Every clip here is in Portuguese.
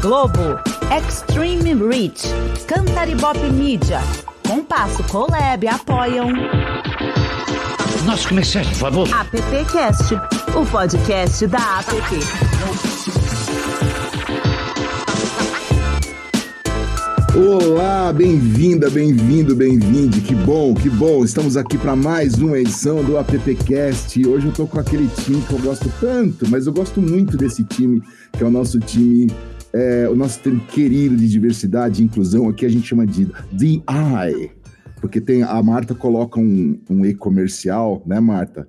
Globo, Extreme Reach, Cantaribop Media, Compasso Colab apoiam. Nossos comerciais, por favor. AppCast, o podcast da App. Olá, bem-vinda, bem-vindo, bem-vinde. Que bom, que bom. Estamos aqui para mais uma edição do AppCast. Hoje eu tô com aquele time que eu gosto tanto, mas eu gosto muito desse time, que é o nosso time, é, o nosso time querido de diversidade e inclusão. Aqui a gente chama de DI, porque tem a Marta coloca um, um e-comercial, né, Marta?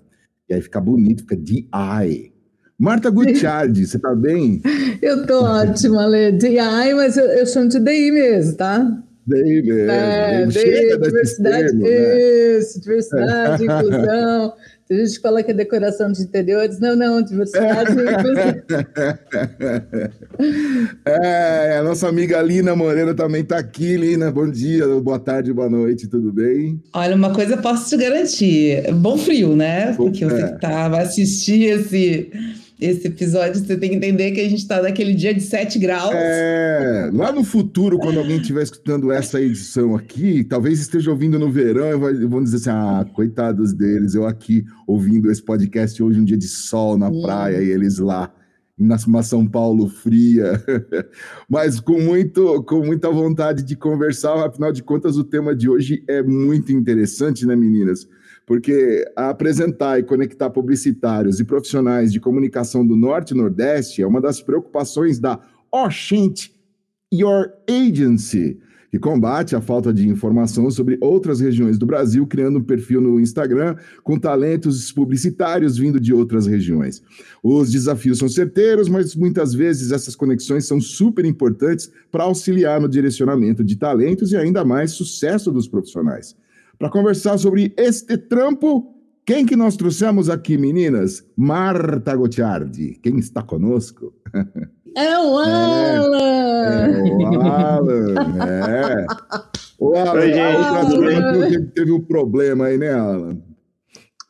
E aí fica bonito, fica DI. Marta Gutiardi, você tá bem? Eu tô ótima, Lê. DI, mas eu, eu chamo de DI mesmo, tá? Mesmo. É, desse diversidade, né? isso, diversidade, inclusão. Tem gente que fala que é decoração de interiores. Não, não, diversidade e inclusão. É, a nossa amiga Lina Moreira também tá aqui. Lina, bom dia, boa tarde, boa noite, tudo bem? Olha, uma coisa eu posso te garantir: bom frio, né? Porque você É. que tá, vai assistir esse, esse episódio, você tem que entender que a gente tá naquele dia de 7 graus. É, lá no futuro, quando alguém estiver escutando essa edição aqui, talvez esteja ouvindo no verão e vão dizer assim: ah, coitados deles, eu aqui ouvindo esse podcast hoje, um dia de sol na praia, e eles lá. Numa São Paulo fria, mas com, muito, com muita vontade de conversar, afinal de contas, o tema de hoje é muito interessante, né, meninas? Porque apresentar e conectar publicitários e profissionais de comunicação do Norte e Nordeste é uma das preocupações da Oshint Your Agency, que combate a falta de informação sobre outras regiões do Brasil, criando um perfil no Instagram com talentos publicitários vindo de outras regiões. Os desafios são certeiros, mas muitas vezes essas conexões são super importantes para auxiliar no direcionamento de talentos e ainda mais sucesso dos profissionais. Para conversar sobre este trampo, quem que nós trouxemos aqui, meninas? Marta Gottiardi. Quem está conosco? É o Alan! É o Alan, é. O Alan, Oi, gente, teve, teve um problema aí, né, Alan?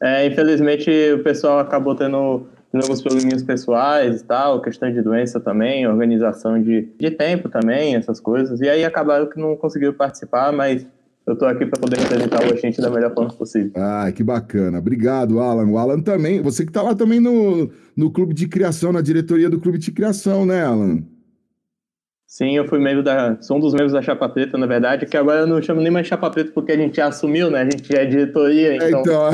É, infelizmente, o pessoal acabou tendo, tendo alguns probleminhas pessoais e tal, questão de doença também, organização de, de tempo também, essas coisas. E aí acabaram que não conseguiram participar, mas eu tô aqui para poder representar o Oxente da melhor forma possível. Ah, que bacana. Obrigado, Alan. O Alan também, você que tá lá também no, no clube de criação, na diretoria do clube de criação, né, Alan? Sim, eu fui membro da. Sou um dos membros da Chapa Preta, na verdade, que agora eu não chamo nem mais Chapa Preta porque a gente já assumiu, né? A gente já é diretoria, então. Então.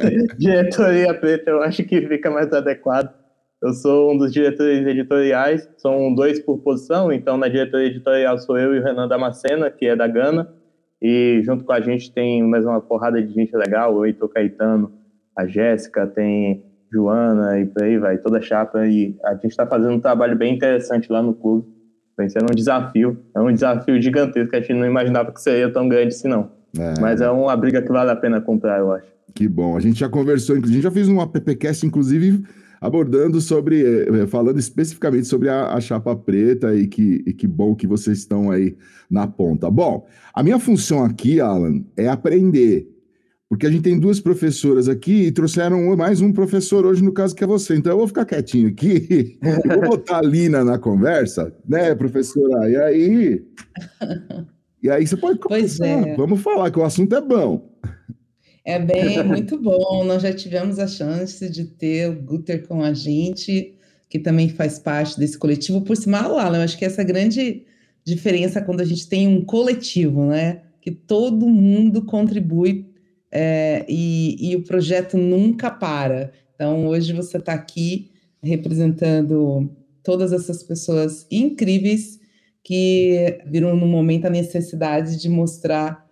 que diretoria preta eu acho que fica mais adequado. Eu sou um dos diretores editoriais, são dois por posição, então na diretoria editorial sou eu e o Renan Damascena, que é da Gana, e junto com a gente tem mais uma porrada de gente legal, o Heitor Caetano, a Jéssica, tem Joana e por aí vai, toda a chapa, e a gente está fazendo um trabalho bem interessante lá no clube. Vem sendo um desafio, é um desafio gigantesco, a gente não imaginava que seria tão grande assim não. É, Mas é uma briga que vale a pena comprar, eu acho. Que bom. A gente já conversou, inclusive, a gente já fez um appcast, inclusive, abordando sobre, eh, falando especificamente sobre a, a chapa preta e que, e que bom que vocês estão aí na ponta. Bom, a minha função aqui, Alan, é aprender. Porque a gente tem duas professoras aqui e trouxeram mais um professor hoje, no caso que é você. Então eu vou ficar quietinho aqui, eu vou botar a Lina na conversa, né, professora? E aí. E aí você pode Pois começar. é. Vamos falar que o assunto é bom. É bem, muito bom. Nós já tivemos a chance de ter o Guter com a gente, que também faz parte desse coletivo. Por sinal, Alan, eu acho que essa é grande diferença quando a gente tem um coletivo, né? Que todo mundo contribui é, e, e o projeto nunca para. Então, hoje você está aqui representando todas essas pessoas incríveis que viram no momento a necessidade de mostrar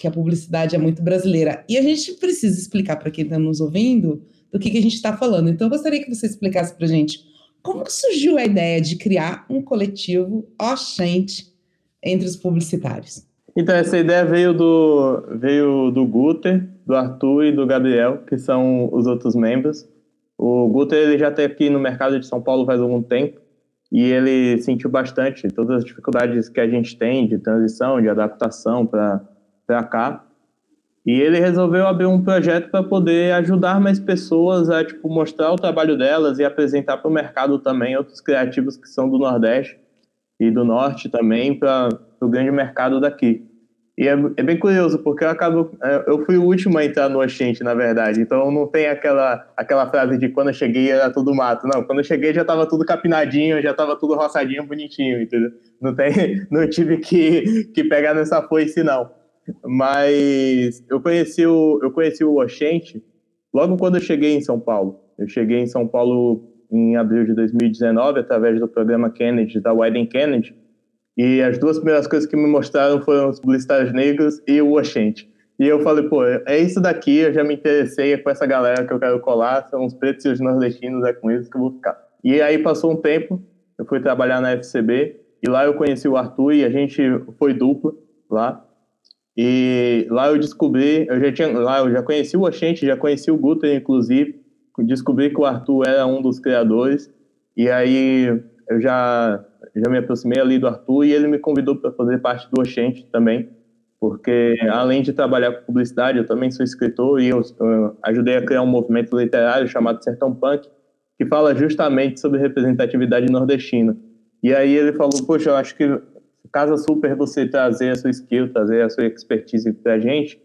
que a publicidade é muito brasileira. E a gente precisa explicar para quem está nos ouvindo do que, que a gente está falando. Então, eu gostaria que você explicasse para a gente como surgiu a ideia de criar um coletivo Oxente entre os publicitários. Então, essa ideia veio do, veio do Guter, do Arthur e do Gabriel, que são os outros membros. O Guter ele já está aqui no mercado de São Paulo faz algum tempo e ele sentiu bastante todas as dificuldades que a gente tem de transição, de adaptação para cá. E ele resolveu abrir um projeto para poder ajudar mais pessoas a tipo, mostrar o trabalho delas e apresentar para o mercado também outros criativos que são do Nordeste e do Norte também para o grande mercado daqui. E é, é, bem curioso, porque eu acabo. É, eu fui o último a entrar no Oxente, na verdade. Então não tem aquela, aquela frase de quando eu cheguei era tudo mato. Não, quando eu cheguei já estava tudo capinadinho, já estava tudo roçadinho, bonitinho, entendeu? Não, tem, não tive que, que pegar nessa foice, não. Mas eu conheci o, eu conheci o Oxente logo quando eu cheguei em São Paulo. Eu cheguei em São Paulo em abril de 2019, através do programa Kennedy, da Wyden Kennedy. E as duas primeiras coisas que me mostraram foram os publicitários negros e o Oxente. E eu falei, pô, é isso daqui, eu já me interessei, é com essa galera que eu quero colar, são os pretos e os nordestinos, é com isso que eu vou ficar. E aí passou um tempo, eu fui trabalhar na FCB, e lá eu conheci o Arthur e a gente foi dupla lá. E lá eu descobri, eu já tinha, lá eu já conheci o Oxente, já conheci o Guter, inclusive, descobri que o Arthur era um dos criadores, e aí eu já, já me aproximei ali do Arthur e ele me convidou para fazer parte do Oxente também, porque além de trabalhar com publicidade, eu também sou escritor e eu, eu ajudei a criar um movimento literário chamado Sertão Punk, que fala justamente sobre representatividade nordestina. E aí ele falou, poxa, eu acho que casa super você trazer a sua skill, trazer a sua expertise para a gente,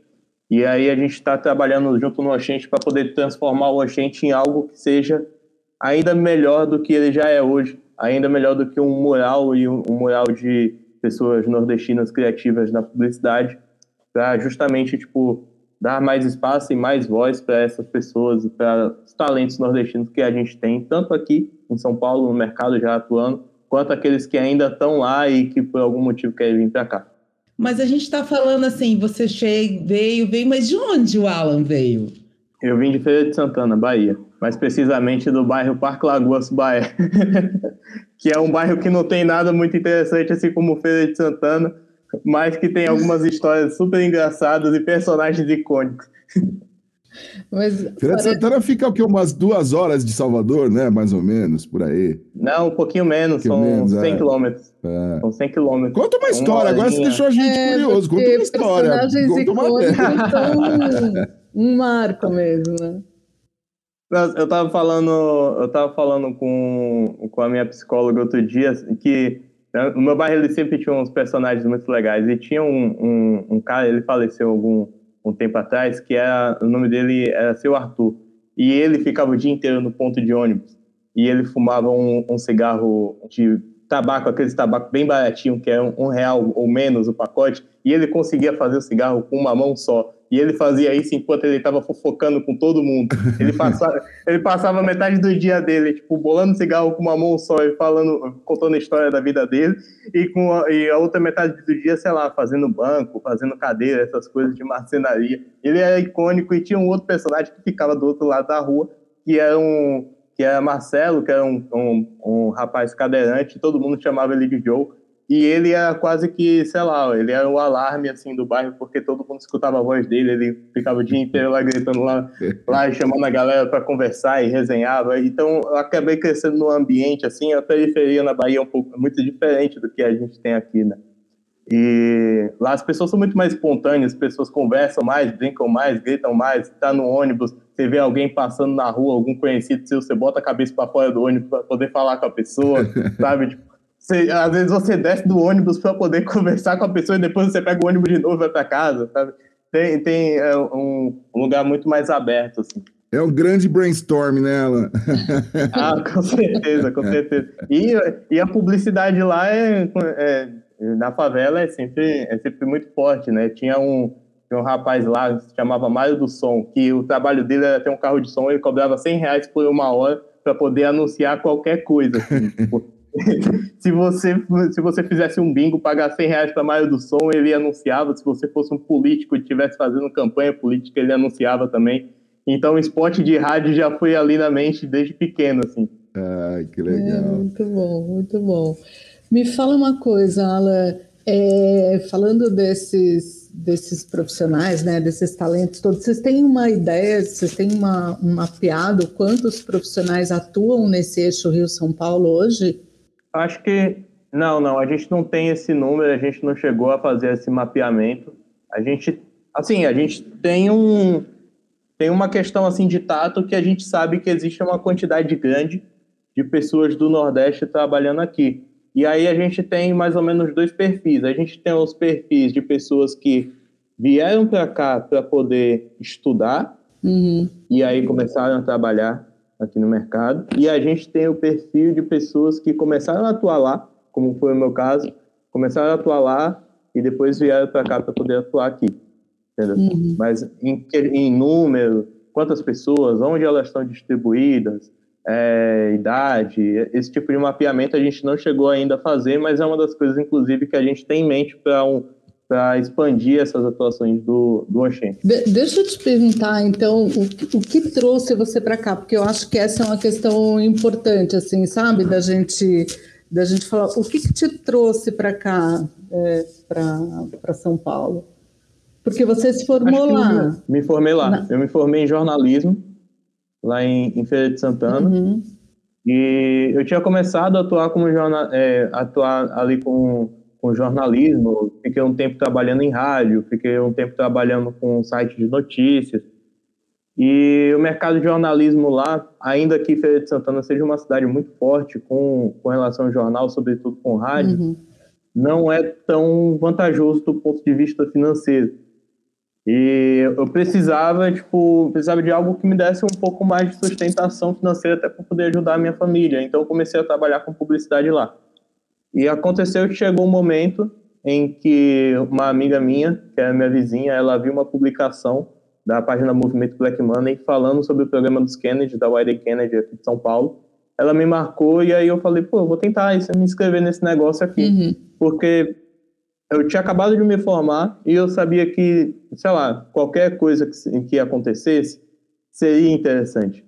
e aí a gente está trabalhando junto no Oxente para poder transformar o Oxente em algo que seja ainda melhor do que ele já é hoje, ainda melhor do que um mural e um, mural de pessoas nordestinas criativas na publicidade, para justamente tipo dar mais espaço e mais voz para essas pessoas, para os talentos nordestinos que a gente tem, tanto aqui em São Paulo, no mercado já atuando, quanto aqueles que ainda estão lá e que por algum motivo querem vir para cá. Mas a gente está falando assim, você chega, veio, veio, mas de onde o Alan veio? Eu vim de Feira de Santana, Bahia, mais precisamente do bairro Parque Lagoas, Bahia, que é um bairro que não tem nada muito interessante, assim como Feira de Santana, mas que tem algumas histórias super engraçadas e personagens icônicos. Mas, Feira de Santana fica o quê? Umas duas horas de Salvador, né? Mais ou menos, por aí. Não, um pouquinho menos, um pouquinho são menos, 100 é. quilômetros. É. São 100 quilômetros. Conta uma história, agora você deixou a gente é, curioso. Conta uma história. Conta uma um, um marco mesmo, né? Eu tava falando, eu tava falando com, com a minha psicóloga outro dia que né, no meu bairro ele sempre tinha uns personagens muito legais e tinha um, um, um cara, ele faleceu algum um tempo atrás, que era, o nome dele era Seu Arthur. E ele ficava o dia inteiro no ponto de ônibus. E ele fumava um, um cigarro de tabaco, aquele tabaco bem baratinho, que é um, um, real ou menos o pacote, e ele conseguia fazer o cigarro com uma mão só. E ele fazia isso enquanto ele estava fofocando com todo mundo. Ele passava, ele passava metade do dia dele, tipo, bolando cigarro com uma mão só e falando, contando a história da vida dele, e, com a, e a outra metade do dia, sei lá, fazendo banco, fazendo cadeira, essas coisas de marcenaria. Ele era icônico e tinha um outro personagem que ficava do outro lado da rua, que era um que era Marcelo, que era um, um, um rapaz cadeirante, todo mundo chamava ele de Joe, e ele era quase que, sei lá, ele era o alarme, assim, do bairro, porque todo mundo escutava a voz dele, ele ficava o dia inteiro lá gritando lá, lá chamando a galera para conversar e resenhava. Então, eu acabei crescendo num ambiente, assim, a periferia na Bahia é um pouco muito diferente do que a gente tem aqui, né? E lá as pessoas são muito mais espontâneas, as pessoas conversam mais, brincam mais, gritam mais, tá no ônibus, você vê alguém passando na rua, algum conhecido seu, você bota a cabeça para fora do ônibus para poder falar com a pessoa, sabe? Tipo, você, às vezes você desce do ônibus para poder conversar com a pessoa e depois você pega o ônibus de novo e vai para casa, sabe? Tem, tem é, um, lugar muito mais aberto, assim. É um grande brainstorm. Né, ah, com certeza, com certeza. E, e a publicidade lá é, é, na favela é sempre, é sempre muito forte, né? Tinha um, tinha um rapaz lá, se chamava Mário do Som, que o trabalho dele era ter um carro de som, ele cobrava 100 reais por uma hora para poder anunciar qualquer coisa. Assim, tipo, se, você, se você fizesse um bingo, pagar 100 reais para Mário do Som, ele anunciava. Se você fosse um político e estivesse fazendo campanha política, ele anunciava também. Então, o esporte de rádio já foi ali na mente desde pequeno, assim. Ai, que legal. É, muito bom, muito bom. Me fala uma coisa, Alan. É, falando desses, desses profissionais, né, desses talentos todos, vocês têm uma ideia, vocês têm uma, um mapeado quantos profissionais atuam nesse eixo Rio-São Paulo hoje? Acho que não, não. A gente não tem esse número, a gente não chegou a fazer esse mapeamento. A gente, assim, a gente tem um tem uma questão assim de tato que a gente sabe que existe uma quantidade grande de pessoas do Nordeste trabalhando aqui. E aí a gente tem mais ou menos dois perfis. A gente tem os perfis de pessoas que vieram para cá para poder estudar Uhum. e aí começaram a trabalhar aqui no mercado. E a gente tem o perfil de pessoas que começaram a atuar lá, como foi o meu caso, começaram a atuar lá e depois vieram para cá para poder atuar aqui. Entendeu? Uhum. Mas em, em número, quantas pessoas, onde elas estão distribuídas, é, idade, esse tipo de mapeamento a gente não chegou ainda a fazer, mas é uma das coisas, inclusive, que a gente tem em mente para um, expandir essas atuações do, do Oxen. De- deixa eu te perguntar, então, o, que- o que trouxe você para cá? Porque eu acho que essa é uma questão importante, assim, sabe? Da gente, da gente falar, o que, que te trouxe para cá, é, para São Paulo? Porque você se formou lá. Me formei lá. Na- Eu me formei em jornalismo, lá em, em Feira de Santana. Uhum. E eu tinha começado a atuar como jorna, é, atuar ali com, com jornalismo. Fiquei um tempo trabalhando em rádio, fiquei um tempo trabalhando com um site de notícias. E o mercado de jornalismo lá, ainda que Feira de Santana seja uma cidade muito forte com, com relação ao jornal, sobretudo com rádio, Uhum. não é tão vantajoso do ponto de vista financeiro. E eu precisava, tipo, precisava de algo que me desse um pouco mais de sustentação financeira até para poder ajudar a minha família. Então eu comecei a trabalhar com publicidade lá. E aconteceu que chegou um momento em que uma amiga minha, que é minha vizinha, ela viu uma publicação da página Movimento Black Money falando sobre o programa dos Kennedy, da Wiley Kennedy aqui de São Paulo. Ela me marcou e aí eu falei, pô, eu vou tentar isso, me inscrever nesse negócio aqui Uhum. porque eu tinha acabado de me formar e eu sabia que, sei lá, qualquer coisa que, que acontecesse seria interessante.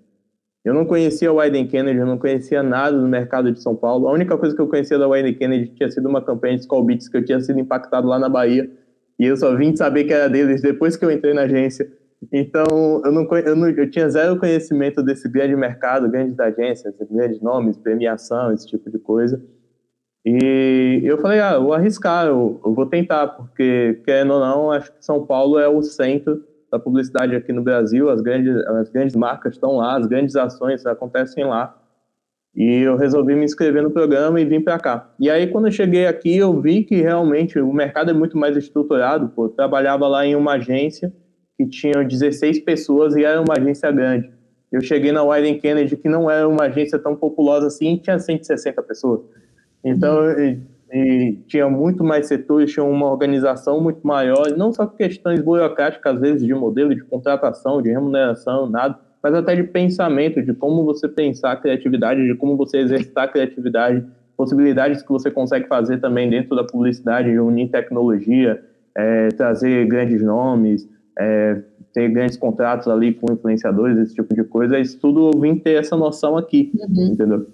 Eu não conhecia o Wyden Kennedy, eu não conhecia nada do mercado de São Paulo. A única coisa que eu conhecia da Wyden Kennedy tinha sido uma campanha de Skull Beats que eu tinha sido impactado lá na Bahia. E eu só vim saber que era deles depois que eu entrei na agência. Então, eu, não, eu, não, eu tinha zero conhecimento desse grande mercado, grandes agências, grandes nomes, premiação, esse tipo de coisa. E eu falei, ah, vou arriscar, eu, eu vou tentar, porque, querendo ou não, acho que São Paulo é o centro da publicidade aqui no Brasil, as grandes, as grandes marcas estão lá, as grandes ações acontecem lá. E eu resolvi me inscrever no programa e vim para cá. E aí, quando eu cheguei aqui, eu vi que realmente o mercado é muito mais estruturado. Pô. Eu trabalhava lá em uma agência que tinha 16 pessoas e era uma agência grande. Eu cheguei na Wyden Kennedy, que não era uma agência tão populosa assim, tinha 160 pessoas. Então, e, e tinha muito mais setores, tinha uma organização muito maior, não só questões burocráticas, às vezes, de modelo de contratação, de remuneração, nada, mas até de pensamento, de como você pensar a criatividade, de como você exercitar a criatividade, possibilidades que você consegue fazer também dentro da publicidade, de unir tecnologia, é, trazer grandes nomes, é, ter grandes contratos ali com influenciadores, esse tipo de coisa. Isso tudo eu vim ter essa noção aqui, Uhum. entendeu?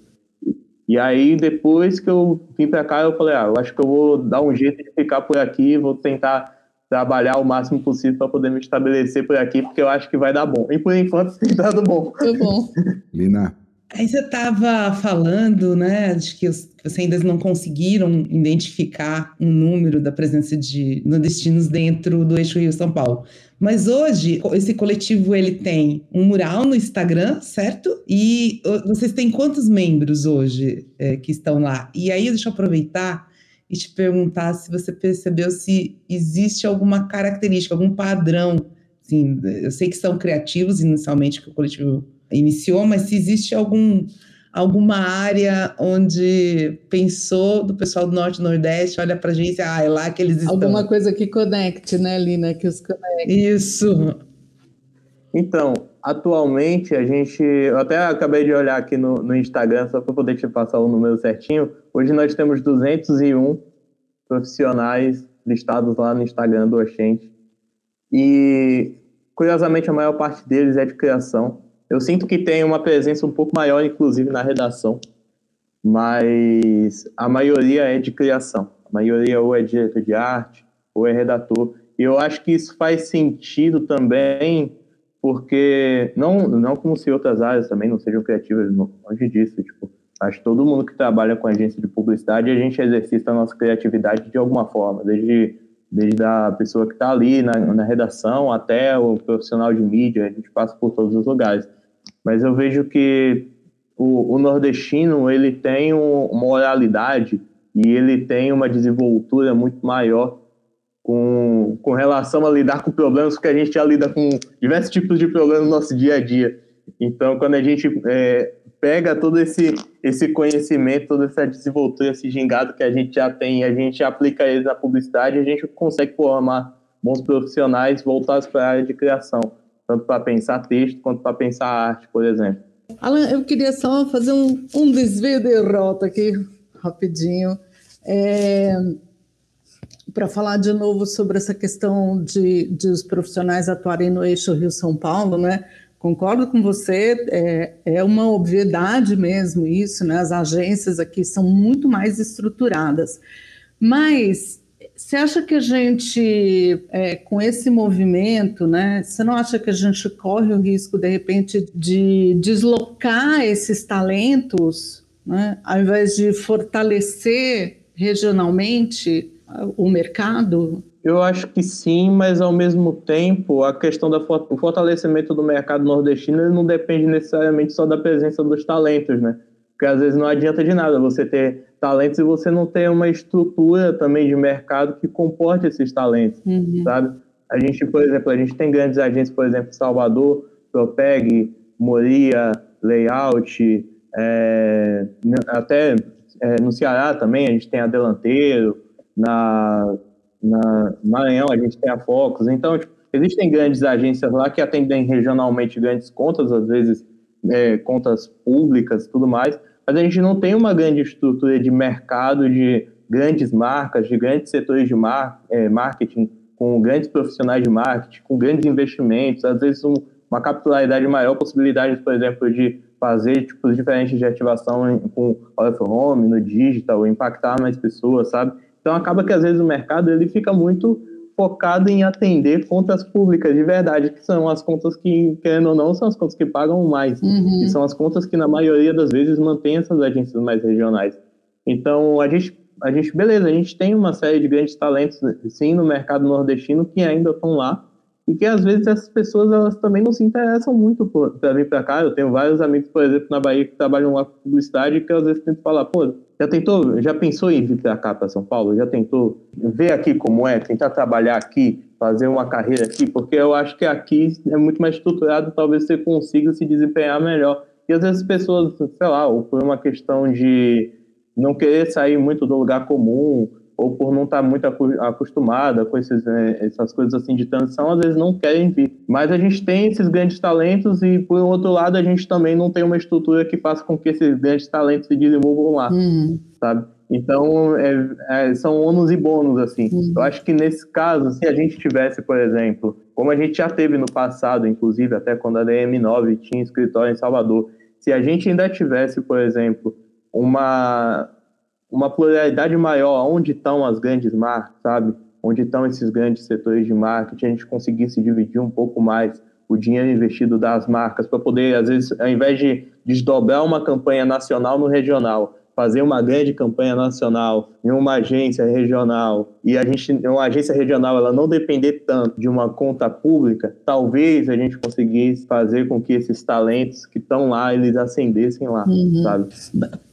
E aí, depois que eu vim para cá, eu falei, ah, eu acho que eu vou dar um jeito de ficar por aqui, vou tentar trabalhar o máximo possível para poder me estabelecer por aqui, porque eu acho que vai dar bom. E por enquanto tem dado bom. Tá bom. Lina, Aí você estava falando, né, de que vocês ainda não conseguiram identificar um número da presença de nordestinos dentro do eixo Rio-São Paulo. Mas hoje, esse coletivo, ele tem um mural no Instagram, certo? E vocês têm quantos membros hoje é, que estão lá? E aí, deixa eu aproveitar e te perguntar se você percebeu se existe alguma característica, algum padrão. Assim, eu sei que são criativos inicialmente, que o coletivo iniciou, mas se existe algum, alguma área onde pensou do pessoal do Norte e Nordeste, olha pra gente, ah, é lá que eles estão. Alguma coisa que conecte, né, Lina? Que os conecte. Isso. Então, atualmente a gente. Eu até acabei de olhar aqui no, no Instagram, só para poder te passar o número certinho. Hoje nós temos 201 profissionais listados lá no Instagram do Oxente. E, curiosamente, a maior parte deles é de criação. Eu sinto que tem uma presença um pouco maior, inclusive, na redação, mas a maioria é de criação. A maioria ou é diretor de arte, ou é redator. E eu acho que isso faz sentido também porque não não como se outras áreas também não sejam criativas longe disso tipo acho que todo mundo que trabalha com agência de publicidade a gente exercita a nossa criatividade de alguma forma desde desde a pessoa que está ali na, na redação até o profissional de mídia a gente passa por todos os lugares mas eu vejo que o, o nordestino ele tem um, uma oralidade e ele tem uma desenvoltura muito maior com, com relação a lidar com problemas, porque a gente já lida com diversos tipos de problemas no nosso dia a dia. Então, quando a gente é, pega todo esse, esse conhecimento, toda essa desenvoltura, esse gingado que a gente já tem, a gente aplica ele na publicidade, a gente consegue formar bons profissionais voltados para a área de criação, tanto para pensar texto quanto para pensar arte, por exemplo. Alan, eu queria só fazer um, um desvio de rota aqui, rapidinho. É, para falar de novo sobre essa questão de, de os profissionais atuarem no eixo Rio-São Paulo, né? Concordo com você, é, é uma obviedade mesmo isso, né? As agências aqui são muito mais estruturadas. Mas você acha que a gente, é, com esse movimento, né? Você não acha que a gente corre o risco, de repente, de deslocar esses talentos, né? Ao invés de fortalecer regionalmente o mercado? Eu acho que sim, mas ao mesmo tempo a questão do fortalecimento do mercado nordestino não depende necessariamente só da presença dos talentos, né? Porque às vezes não adianta de nada você ter talentos e você não ter uma estrutura também de mercado que comporte esses talentos, uhum. sabe? A gente, por exemplo, a gente tem grandes agências, por exemplo, Salvador, Propeg, Moria, Layout, é, até é, no Ceará também a gente tem a Delanteiro, na, na Maranhão a gente tem a Focus. Então, tipo, existem grandes agências lá que atendem regionalmente grandes contas, às vezes é, contas públicas tudo mais, mas a gente não tem uma grande estrutura de mercado de grandes marcas, de grandes setores de mar, é, marketing, com grandes profissionais de marketing, com grandes investimentos, às vezes um, uma capitalidade maior, possibilidades, por exemplo, de fazer tipos diferentes de ativação em, com o home, no digital, impactar mais pessoas, sabe? Então acaba que às vezes o mercado ele fica muito focado em atender contas públicas de verdade, que são as contas que, querendo ou não, são as contas que pagam mais. Uhum. E são as contas que, na maioria das vezes, mantêm essas agências mais regionais. Então, a gente, a gente, beleza, a gente tem uma série de grandes talentos, sim, no mercado nordestino que ainda estão lá, e que às vezes essas pessoas elas também não se interessam muito para vir para cá. Eu tenho vários amigos, por exemplo, na Bahia que trabalham lá com publicidade que às vezes tentam falar, pô, já tentou, já pensou em vir para cá, para São Paulo? Já tentou ver aqui como é, tentar trabalhar aqui, fazer uma carreira aqui? Porque eu acho que aqui é muito mais estruturado, talvez você consiga se desempenhar melhor. E às vezes as pessoas, sei lá, ou por uma questão de não querer sair muito do lugar comum, ou por não estar muito acostumada com esses, né, essas coisas assim de transição, às vezes não querem vir. Mas a gente tem esses grandes talentos e, por outro lado, a gente também não tem uma estrutura que faça com que esses grandes talentos se desenvolvam lá, uhum. sabe? Então, é, é, são ônus e bônus, assim. Uhum. Eu acho que nesse caso, se a gente tivesse, por exemplo, como a gente já teve no passado, inclusive até quando a DM9 tinha escritório em Salvador, se a gente ainda tivesse, por exemplo, uma, uma pluralidade maior onde estão as grandes marcas, sabe? Onde estão esses grandes setores de marketing, a gente conseguisse dividir um pouco mais o dinheiro investido das marcas para poder, às vezes, ao invés de desdobrar uma campanha nacional no regional, fazer uma grande campanha nacional em uma agência regional e a gente, uma agência regional, ela não depender tanto de uma conta pública, talvez a gente conseguisse fazer com que esses talentos que estão lá, eles ascendessem lá, uhum. sabe?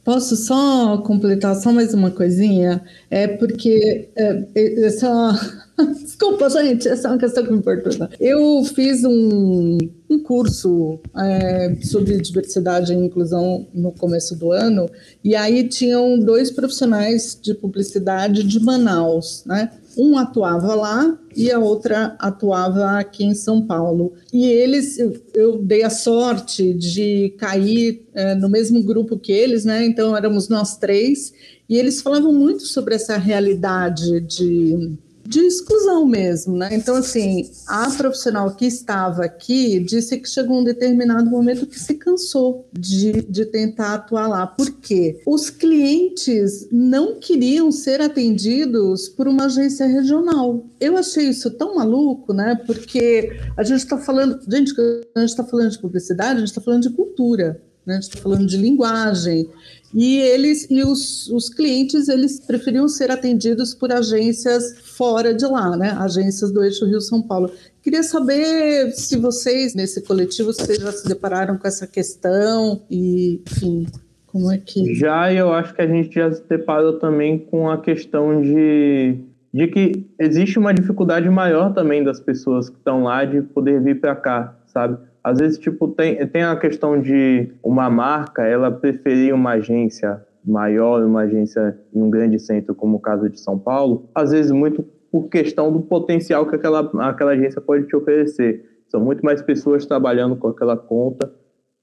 Posso só completar só mais uma coisinha? É porque é, essa Desculpa, gente, essa é uma questão que me importa. Eu fiz um, um curso é, sobre diversidade e inclusão no começo do ano, e aí tinham dois profissionais de publicidade de Manaus, né? Um atuava lá e a outra atuava aqui em São Paulo. E eles, eu, eu dei a sorte de cair é, no mesmo grupo que eles, né? Então éramos nós três, e eles falavam muito sobre essa realidade de de exclusão mesmo, né? Então, assim, a profissional que estava aqui disse que chegou um determinado momento que se cansou de, de tentar atuar lá. Por quê? Os clientes não queriam ser atendidos por uma agência regional. Eu achei isso tão maluco, né? Porque a gente está falando, gente, a gente está falando de publicidade, a gente está falando de cultura, né? a gente está falando de linguagem. E eles e os, os clientes eles preferiam ser atendidos por agências fora de lá, né? Agências do eixo Rio São Paulo. Queria saber se vocês nesse coletivo vocês já se depararam com essa questão e, enfim, Como é que. Já eu acho que a gente já se deparou também com a questão de, de que existe uma dificuldade maior também das pessoas que estão lá de poder vir para cá, sabe? Às vezes, tipo, tem, tem a questão de uma marca, ela preferir uma agência maior, uma agência em um grande centro, como o caso de São Paulo, às vezes muito por questão do potencial que aquela, aquela agência pode te oferecer. São muito mais pessoas trabalhando com aquela conta.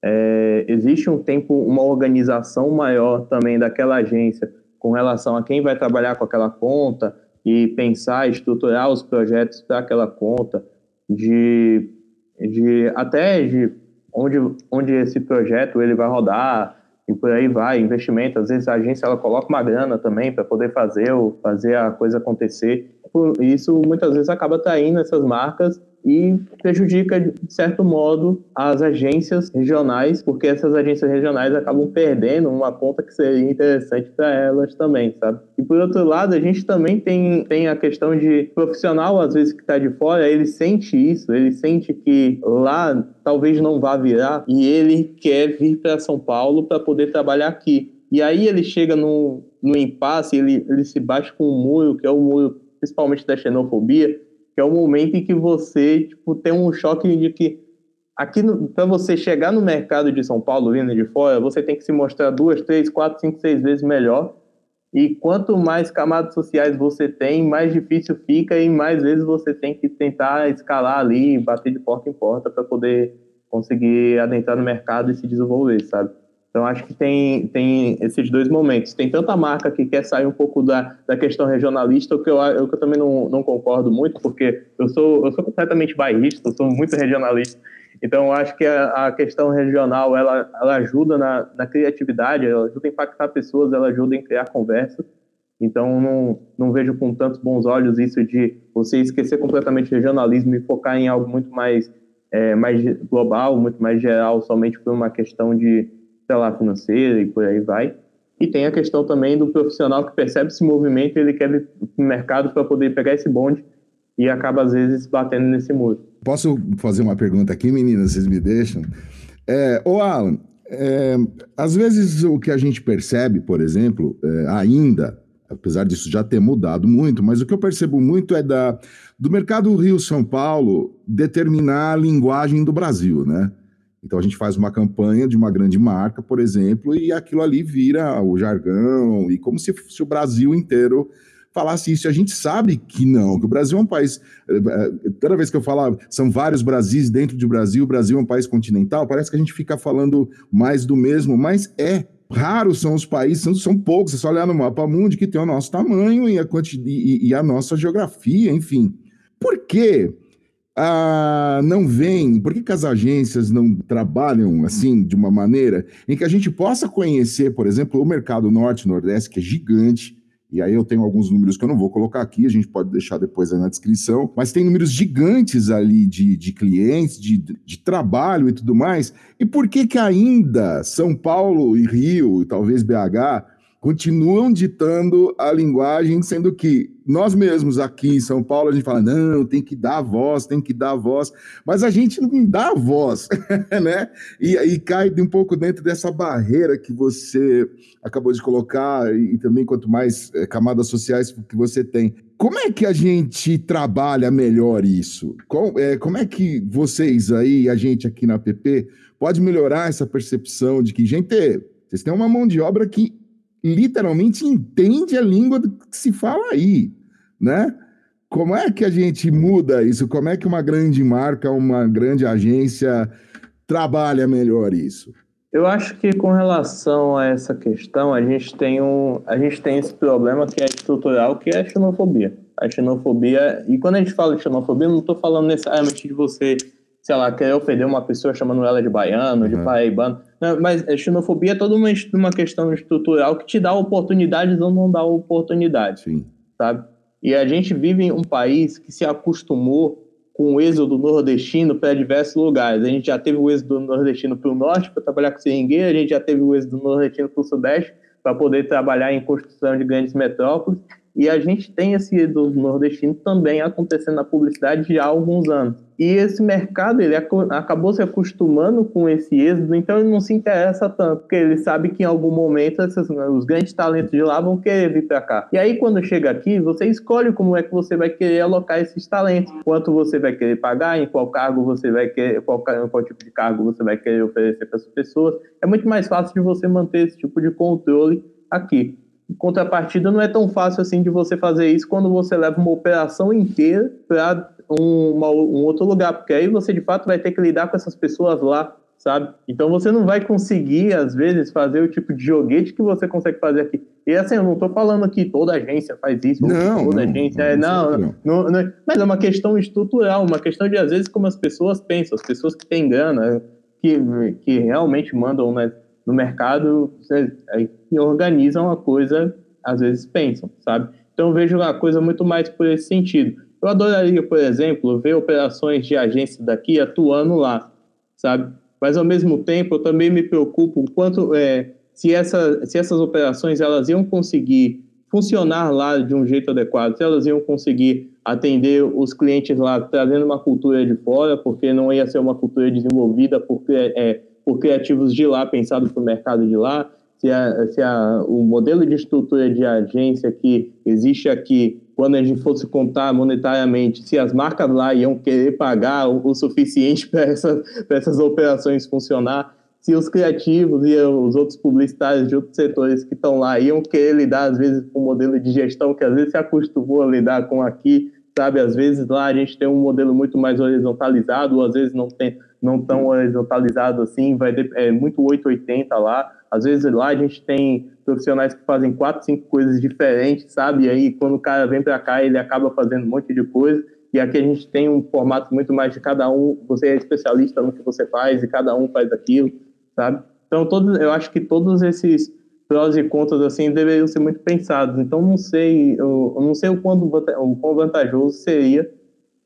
É, existe um tempo, uma organização maior também daquela agência com relação a quem vai trabalhar com aquela conta e pensar, estruturar os projetos para aquela conta, de, de até de onde, onde esse projeto ele vai rodar, e por aí vai, investimento, às vezes a agência ela coloca uma grana também para poder fazer, fazer a coisa acontecer. Isso muitas vezes acaba atraindo essas marcas e prejudica, de certo modo, as agências regionais, porque essas agências regionais acabam perdendo uma ponta que seria interessante para elas também, sabe? E por outro lado, a gente também tem, tem a questão de profissional, às vezes, que está de fora, ele sente isso, ele sente que lá talvez não vá virar e ele quer vir para São Paulo para poder trabalhar aqui. E aí ele chega no, no impasse, ele, ele se bate com um muro, que é o muro principalmente da xenofobia, que é o momento em que você tipo, tem um choque de que aqui para você chegar no mercado de São Paulo vindo de fora, você tem que se mostrar duas, três, quatro, cinco, seis vezes melhor. E quanto mais camadas sociais você tem, mais difícil fica e mais vezes você tem que tentar escalar ali, bater de porta em porta para poder conseguir adentrar no mercado e se desenvolver, sabe? Então, acho que tem, tem esses dois momentos. Tem tanta marca que quer sair um pouco da, da questão regionalista, o que eu, o que eu também não, não concordo muito, porque eu sou, eu sou completamente bairrista, eu sou muito regionalista. Então, eu acho que a, a questão regional, ela, ela ajuda na, na criatividade, ela ajuda a impactar pessoas, ela ajuda em criar conversa. Então, não, não vejo com tantos bons olhos isso de você esquecer completamente o regionalismo e focar em algo muito mais, é, mais global, muito mais geral, somente por uma questão de sei lá, financeira e por aí vai. E tem a questão também do profissional que percebe esse movimento e ele quer vir no mercado para poder pegar esse bonde e acaba, às vezes, batendo nesse muro. Posso fazer uma pergunta aqui, meninas? Vocês me deixam? É, ô, Alan, é, às vezes o que a gente percebe, por exemplo, é, ainda, apesar disso já ter mudado muito, mas o que eu percebo muito é da, do mercado Rio-São Paulo determinar a linguagem do Brasil, né? Então a gente faz uma campanha de uma grande marca, por exemplo, e aquilo ali vira o jargão, e como se, se o Brasil inteiro falasse isso. A gente sabe que não, que o Brasil é um país. Eh, eh, toda vez que eu falo, são vários Brasis dentro do Brasil, o Brasil é um país continental, parece que a gente fica falando mais do mesmo, mas é. Raros são os países, são, são poucos. É só olhar no mapa mundo que tem o nosso tamanho e a, e, e a nossa geografia, enfim. Por quê? Ah, não vem, por que, que, as agências não trabalham assim, de uma maneira em que a gente possa conhecer, por exemplo, o mercado norte-nordeste, que é gigante, e aí eu tenho alguns números que eu não vou colocar aqui, a gente pode deixar depois aí na descrição, mas tem números gigantes ali de, de clientes, de, de trabalho e tudo mais. E por que que ainda São Paulo e Rio, e talvez BH, continuam ditando a linguagem, sendo que nós mesmos aqui em São Paulo, a gente fala, não, tem que dar voz, tem que dar voz, mas a gente não dá voz, né? E aí cai um pouco dentro dessa barreira que você acabou de colocar, e também quanto mais é, camadas sociais que você tem. Como é que a gente trabalha melhor isso? Como é, como é que vocês aí, a gente aqui na PP, pode melhorar essa percepção de que, gente, vocês têm uma mão de obra que literalmente entende a língua que se fala aí, né? Como é que a gente muda isso? Como é que uma grande marca, uma grande agência trabalha melhor isso? Eu acho que com relação a essa questão, a gente tem um, a gente tem esse problema que é estrutural, que é a xenofobia. A xenofobia, e quando a gente fala de xenofobia, não estou falando necessariamente de você sei lá, querer ofender uma pessoa chamando ela de baiano, uhum. de paraibano. Mas a xenofobia é toda uma, uma questão estrutural que te dá oportunidades ou não dá oportunidades, Sim. sabe? E a gente vive em um país que se acostumou com o êxodo nordestino para diversos lugares. A gente já teve o êxodo nordestino para o norte para trabalhar com seringueira, a gente já teve o êxodo nordestino para o sudeste para poder trabalhar em construção de grandes metrópoles, E a gente tem esse do nordestino também acontecendo na publicidade já há alguns anos. E esse mercado ele acabou se acostumando com esse êxodo, então ele não se interessa tanto, porque ele sabe que em algum momento esses, os grandes talentos de lá vão querer vir para cá. E aí quando chega aqui, você escolhe como é que você vai querer alocar esses talentos, quanto você vai querer pagar, em qual cargo você vai querer, qual, qual tipo de cargo você vai querer oferecer para as pessoas. É muito mais fácil de você manter esse tipo de controle aqui. Em contrapartida, não é tão fácil assim de você fazer isso quando você leva uma operação inteira para um, um outro lugar, porque aí você de fato vai ter que lidar com essas pessoas lá, sabe? Então você não vai conseguir, às vezes, fazer o tipo de joguete que você consegue fazer aqui. E assim, eu não estou falando que toda agência faz isso, não, toda não, agência é. Não, não, não, não, mas é uma questão estrutural, uma questão de, às vezes, como as pessoas pensam, as pessoas que têm grana, que, que realmente mandam né, no mercado, que organizam a coisa, às vezes pensam, sabe? Então vejo a coisa muito mais por esse sentido. Eu adoraria, por exemplo, ver operações de agência daqui atuando lá, sabe? Mas ao mesmo tempo, eu também me preocupo quanto é, se, essa, se essas operações elas iam conseguir funcionar lá de um jeito adequado, se elas iam conseguir atender os clientes lá trazendo uma cultura de fora, porque não ia ser uma cultura desenvolvida por, é, por criativos de lá, pensado para o mercado de lá, se, a, se a, o modelo de estrutura de agência que existe aqui quando a gente fosse contar monetariamente, se as marcas lá iam querer pagar o, o suficiente para essa, essas operações funcionar, se os criativos e os outros publicitários de outros setores que estão lá iam querer lidar, às vezes, com um modelo de gestão que às vezes se acostumou a lidar com aqui, sabe? Às vezes lá a gente tem um modelo muito mais horizontalizado, ou às vezes não tem não tão horizontalizado assim, vai é muito 880 lá. Às vezes lá a gente tem profissionais que fazem quatro, cinco coisas diferentes, sabe? E aí quando o cara vem para cá, ele acaba fazendo um monte de coisa. E aqui a gente tem um formato muito mais de cada um, você é especialista no que você faz e cada um faz aquilo, sabe? Então, todos, eu acho que todos esses prós e contras assim deveriam ser muito pensados. Então, não sei, eu, eu não sei o quão, o quão vantajoso seria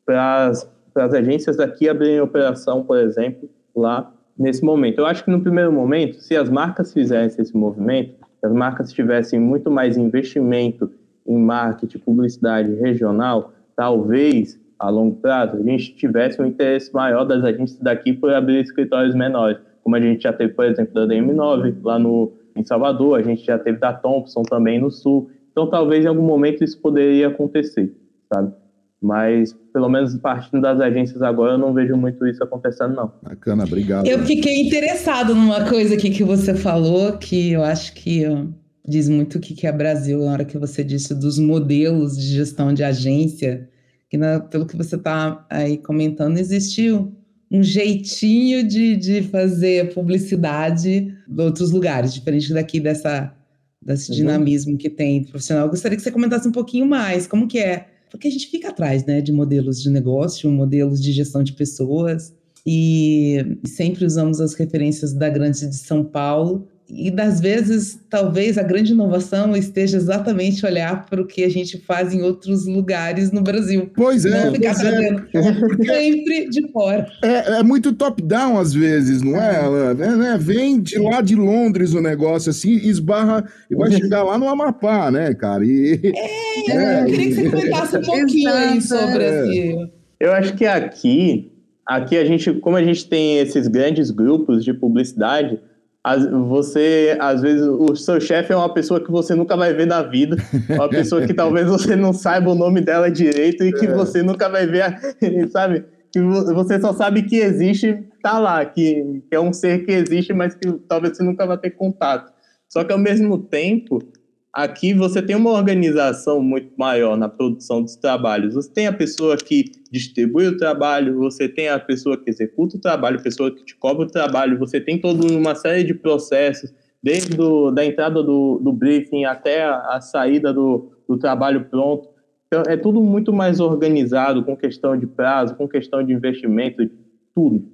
para as agências daqui abrirem operação, por exemplo, lá nesse momento. Eu acho que no primeiro momento, se as marcas fizessem esse movimento, se as marcas tivessem muito mais investimento em marketing, publicidade regional, talvez a longo prazo a gente tivesse um interesse maior das agências daqui por abrir escritórios menores, como a gente já teve, por exemplo, da DM9 lá no em Salvador, a gente já teve da Thompson também no Sul. Então, talvez em algum momento isso poderia acontecer, sabe? Mas, pelo menos partindo das agências agora, eu não vejo muito isso acontecendo, não. Bacana, obrigado. Eu fiquei interessado numa coisa aqui que você falou, que eu acho que diz muito o que é Brasil, na hora que você disse dos modelos de gestão de agência, que na, pelo que você está aí comentando, existiu um jeitinho de, de fazer publicidade de outros lugares, diferente daqui dessa, desse uhum. dinamismo que tem profissional. Eu gostaria que você comentasse um pouquinho mais, como que é? Porque a gente fica atrás né, de modelos de negócio, modelos de gestão de pessoas, e sempre usamos as referências da Grande de São Paulo, e das vezes, talvez a grande inovação esteja exatamente olhar para o que a gente faz em outros lugares no Brasil. Pois é, não ficar pois é. sempre de fora. É, é muito top-down às vezes, não é, Alan? É, né? Vem de lá de Londres o negócio assim, esbarra e vai chegar lá no Amapá, né, cara? E, é, é, eu queria que você comentasse um pouquinho aí sobre é. esse. Eu acho que aqui, aqui a gente, como a gente tem esses grandes grupos de publicidade você, às vezes, o seu chefe é uma pessoa que você nunca vai ver na vida, uma pessoa que talvez você não saiba o nome dela direito e que é. você nunca vai ver, sabe? Que você só sabe que existe, tá lá, que, que é um ser que existe, mas que talvez você nunca vai ter contato. Só que ao mesmo tempo, Aqui você tem uma organização muito maior na produção dos trabalhos. Você tem a pessoa que distribui o trabalho, você tem a pessoa que executa o trabalho, a pessoa que te cobra o trabalho, você tem toda uma série de processos, desde do, da entrada do, do briefing até a, a saída do, do trabalho pronto. Então, é tudo muito mais organizado, com questão de prazo, com questão de investimento, tudo.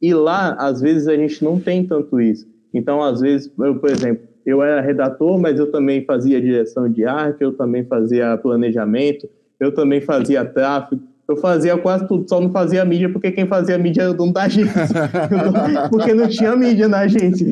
E lá, às vezes, a gente não tem tanto isso. Então, às vezes, eu, por exemplo, eu era redator, mas eu também fazia direção de arte, eu também fazia planejamento, eu também fazia tráfego, eu fazia quase tudo, só não fazia mídia porque quem fazia mídia era o dono da agência, porque não tinha mídia na agência.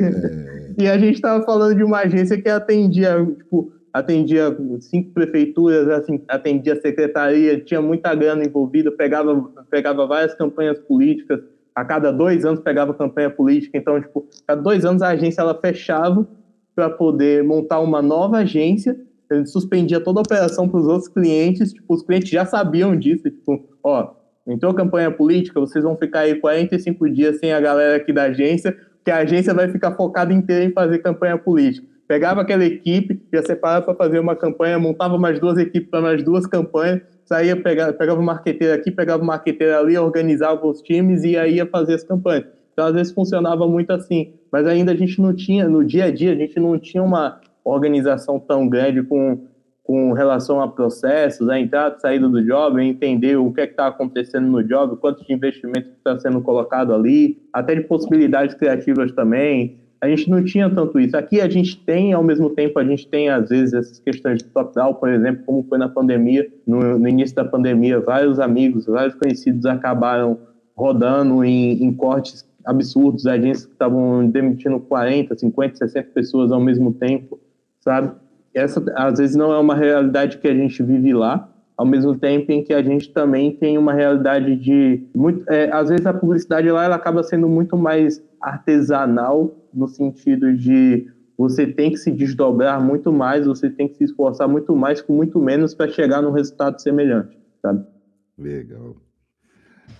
É. E a gente estava falando de uma agência que atendia, tipo, atendia cinco prefeituras, assim, atendia secretaria, tinha muita grana envolvida, pegava, pegava várias campanhas políticas, a cada dois anos pegava campanha política, então, tipo, a dois anos a agência ela fechava para poder montar uma nova agência, ele suspendia toda a operação para os outros clientes, tipo, os clientes já sabiam disso, tipo, ó, entrou campanha política, vocês vão ficar aí 45 dias sem a galera aqui da agência, que a agência vai ficar focada inteira em fazer campanha política. Pegava aquela equipe, ia separar para fazer uma campanha, montava mais duas equipes para mais duas campanhas, saía, pegava, pegava o marqueteiro aqui, pegava o marqueteiro ali, organizava os times e aí ia fazer as campanhas. Então, às vezes, funcionava muito assim. Mas ainda a gente não tinha, no dia a dia, a gente não tinha uma organização tão grande com, com relação a processos, a entrada e saída do job, entender o que é está acontecendo no job, quanto de investimento está sendo colocado ali, até de possibilidades criativas também. A gente não tinha tanto isso. Aqui a gente tem, ao mesmo tempo, a gente tem, às vezes, essas questões de top-down, por exemplo, como foi na pandemia. No, no, início da pandemia, vários amigos, vários conhecidos acabaram rodando em, em cortes absurdos, agências que estavam demitindo 40, 50, 60 pessoas ao mesmo tempo, sabe? Essa, às vezes, não é uma realidade que a gente vive lá, ao mesmo tempo em que a gente também tem uma realidade de muito, é, às vezes a publicidade lá ela acaba sendo muito mais artesanal no sentido de você tem que se desdobrar muito mais, você tem que se esforçar muito mais com muito menos para chegar num resultado semelhante, sabe? Legal.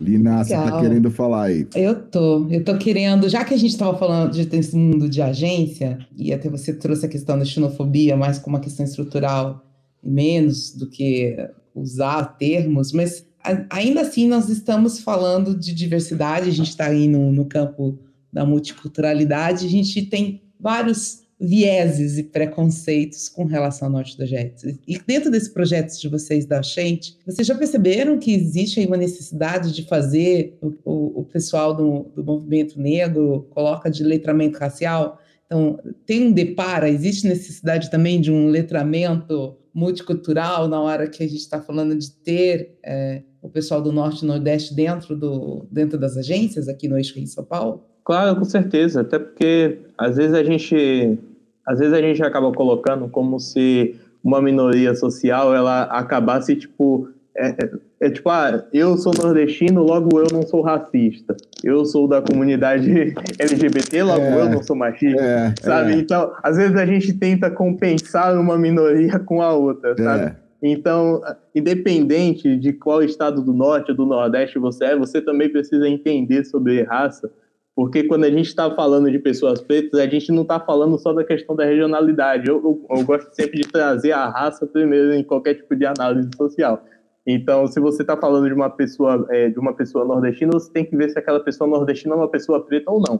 Lina, você tá querendo falar aí? Eu tô, eu tô querendo, já que a gente estava falando de esse mundo de agência, e até você trouxe a questão da xenofobia mais como uma questão estrutural, menos do que usar termos, mas ainda assim nós estamos falando de diversidade, a gente está aí no, no campo da multiculturalidade, a gente tem vários vieses e preconceitos com relação ao norte da JET. E dentro desse projeto de vocês da Gente, vocês já perceberam que existe aí uma necessidade de fazer o, o, o pessoal do, do movimento negro coloca de letramento racial? Então, tem um depara, existe necessidade também de um letramento multicultural na hora que a gente está falando de ter é, o pessoal do Norte e Nordeste dentro, do, dentro das agências aqui no Eixo Rio São Paulo? Claro, com certeza. Até porque às vezes a gente, às vezes a gente acaba colocando como se uma minoria social ela acabasse tipo é, é, é, tipo, ah, eu sou nordestino, logo eu não sou racista. Eu sou da comunidade LGBT, logo é, eu não sou machista, é, sabe? É. Então, às vezes a gente tenta compensar uma minoria com a outra, sabe? É. Então, independente de qual estado do norte ou do nordeste você é, você também precisa entender sobre raça porque quando a gente está falando de pessoas pretas, a gente não está falando só da questão da regionalidade. Eu, eu, eu, gosto sempre de trazer a raça primeiro em qualquer tipo de análise social. Então, se você está falando de uma pessoa é, de uma pessoa nordestina, você tem que ver se aquela pessoa nordestina é uma pessoa preta ou não,